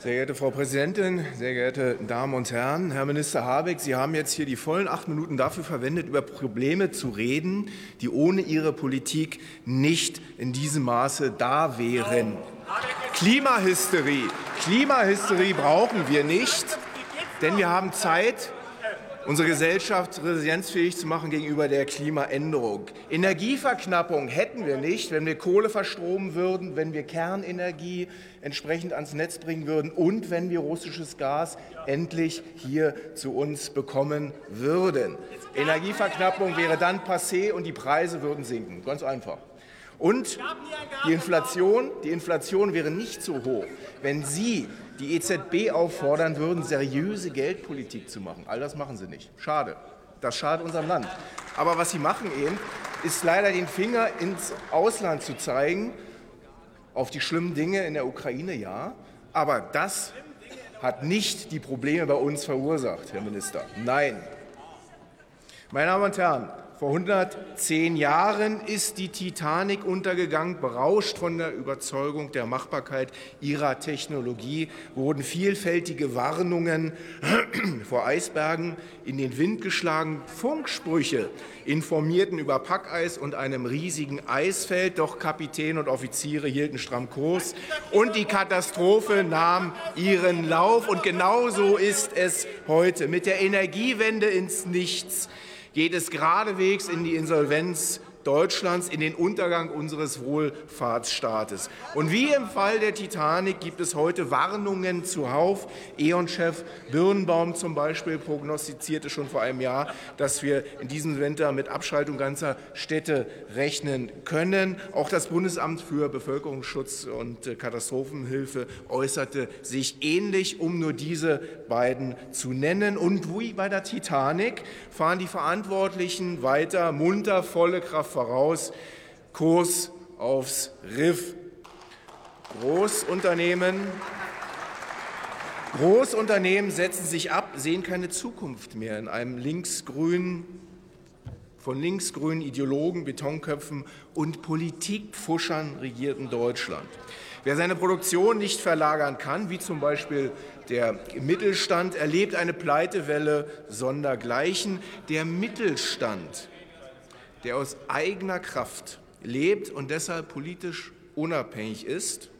Sehr geehrte Frau Präsidentin, sehr geehrte Damen und Herren, Herr Minister Habeck, Sie haben jetzt hier die vollen acht Minuten dafür verwendet, über Probleme zu reden, die ohne Ihre Politik nicht in diesem Maße da wären. Klimahysterie, Klimahysterie brauchen wir nicht, denn wir haben Zeit, unsere Gesellschaft resilienzfähig zu machen gegenüber der Klimaänderung. Energieverknappung hätten wir nicht, wenn wir Kohle verstromen würden, wenn wir Kernenergie entsprechend ans Netz bringen würden und wenn wir russisches Gas endlich hier zu uns bekommen würden. Energieverknappung wäre dann passé und die Preise würden sinken. Ganz einfach. Und die Inflation, die Inflation wäre nicht so hoch, wenn Sie die EZB auffordern würden, seriöse Geldpolitik zu machen. All das machen Sie nicht. Schade. Das schadet unserem Land. Aber was Sie machen eben, ist leider den Finger ins Ausland zu zeigen, auf die schlimmen Dinge in der Ukraine, ja. Aber das hat nicht die Probleme bei uns verursacht, Herr Minister. Nein. Meine Damen und Herren, vor 110 Jahren ist die Titanic untergegangen. Berauscht von der Überzeugung der Machbarkeit ihrer Technologie wurden vielfältige Warnungen vor Eisbergen in den Wind geschlagen. Funksprüche informierten über Packeis und einem riesigen Eisfeld. Doch Kapitän und Offiziere hielten stramm Kurs und die Katastrophe nahm ihren Lauf. Und genauso ist es heute mit der Energiewende ins Nichts geht es geradewegs in die Insolvenz Deutschlands in den Untergang unseres Wohlfahrtsstaates. Und wie im Fall der Titanic gibt es heute Warnungen zuhauf. E.ON-Chef Birnbaum zum Beispiel prognostizierte schon vor einem Jahr, dass wir in diesem Winter mit Abschaltung ganzer Städte rechnen können. Auch das Bundesamt für Bevölkerungsschutz und äh, Katastrophenhilfe äußerte sich ähnlich, um nur diese beiden zu nennen. Und wie bei der Titanic fahren die Verantwortlichen weiter munter volle Kraft voraus, Kurs aufs Riff. Großunternehmen, Großunternehmen setzen sich ab, sehen keine Zukunft mehr in einem linksgrünen, von linksgrünen Ideologen, Betonköpfen und Politikfuschern regierten Deutschland. Wer seine Produktion nicht verlagern kann, wie zum Beispiel der Mittelstand, erlebt eine Pleitewelle sondergleichen. Der Mittelstand der aus eigener Kraft lebt und deshalb politisch unabhängig ist,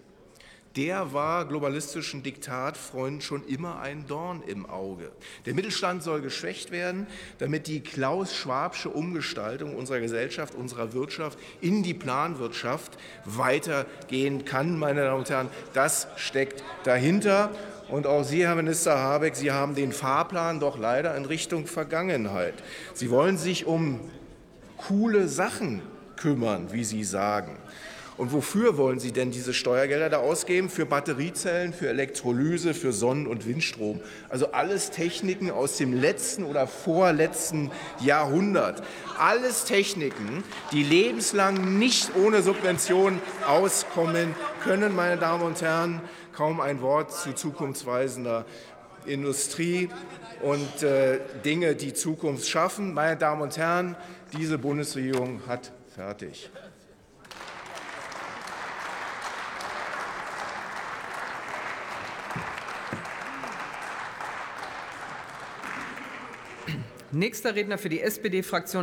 der war globalistischen Diktatfreunden schon immer ein Dorn im Auge. Der Mittelstand soll geschwächt werden, damit die Klaus-Schwabsche Umgestaltung unserer Gesellschaft, unserer Wirtschaft in die Planwirtschaft weitergehen kann. Meine Damen und Herren, das steckt dahinter. Und auch Sie, Herr Minister Habeck, Sie haben den Fahrplan doch leider in Richtung Vergangenheit. Sie wollen sich um coole Sachen kümmern, wie Sie sagen. Und wofür wollen Sie denn diese Steuergelder da ausgeben? Für Batteriezellen, für Elektrolyse, für Sonnen- und Windstrom. Also alles Techniken aus dem letzten oder vorletzten Jahrhundert. Alles Techniken, die lebenslang nicht ohne Subvention auskommen können, meine Damen und Herren. Kaum ein Wort zu zukunftsweisender Industrie und äh, Dinge, die Zukunft schaffen. Meine Damen und Herren, diese Bundesregierung hat fertig. Nächster Redner für die SPD-Fraktion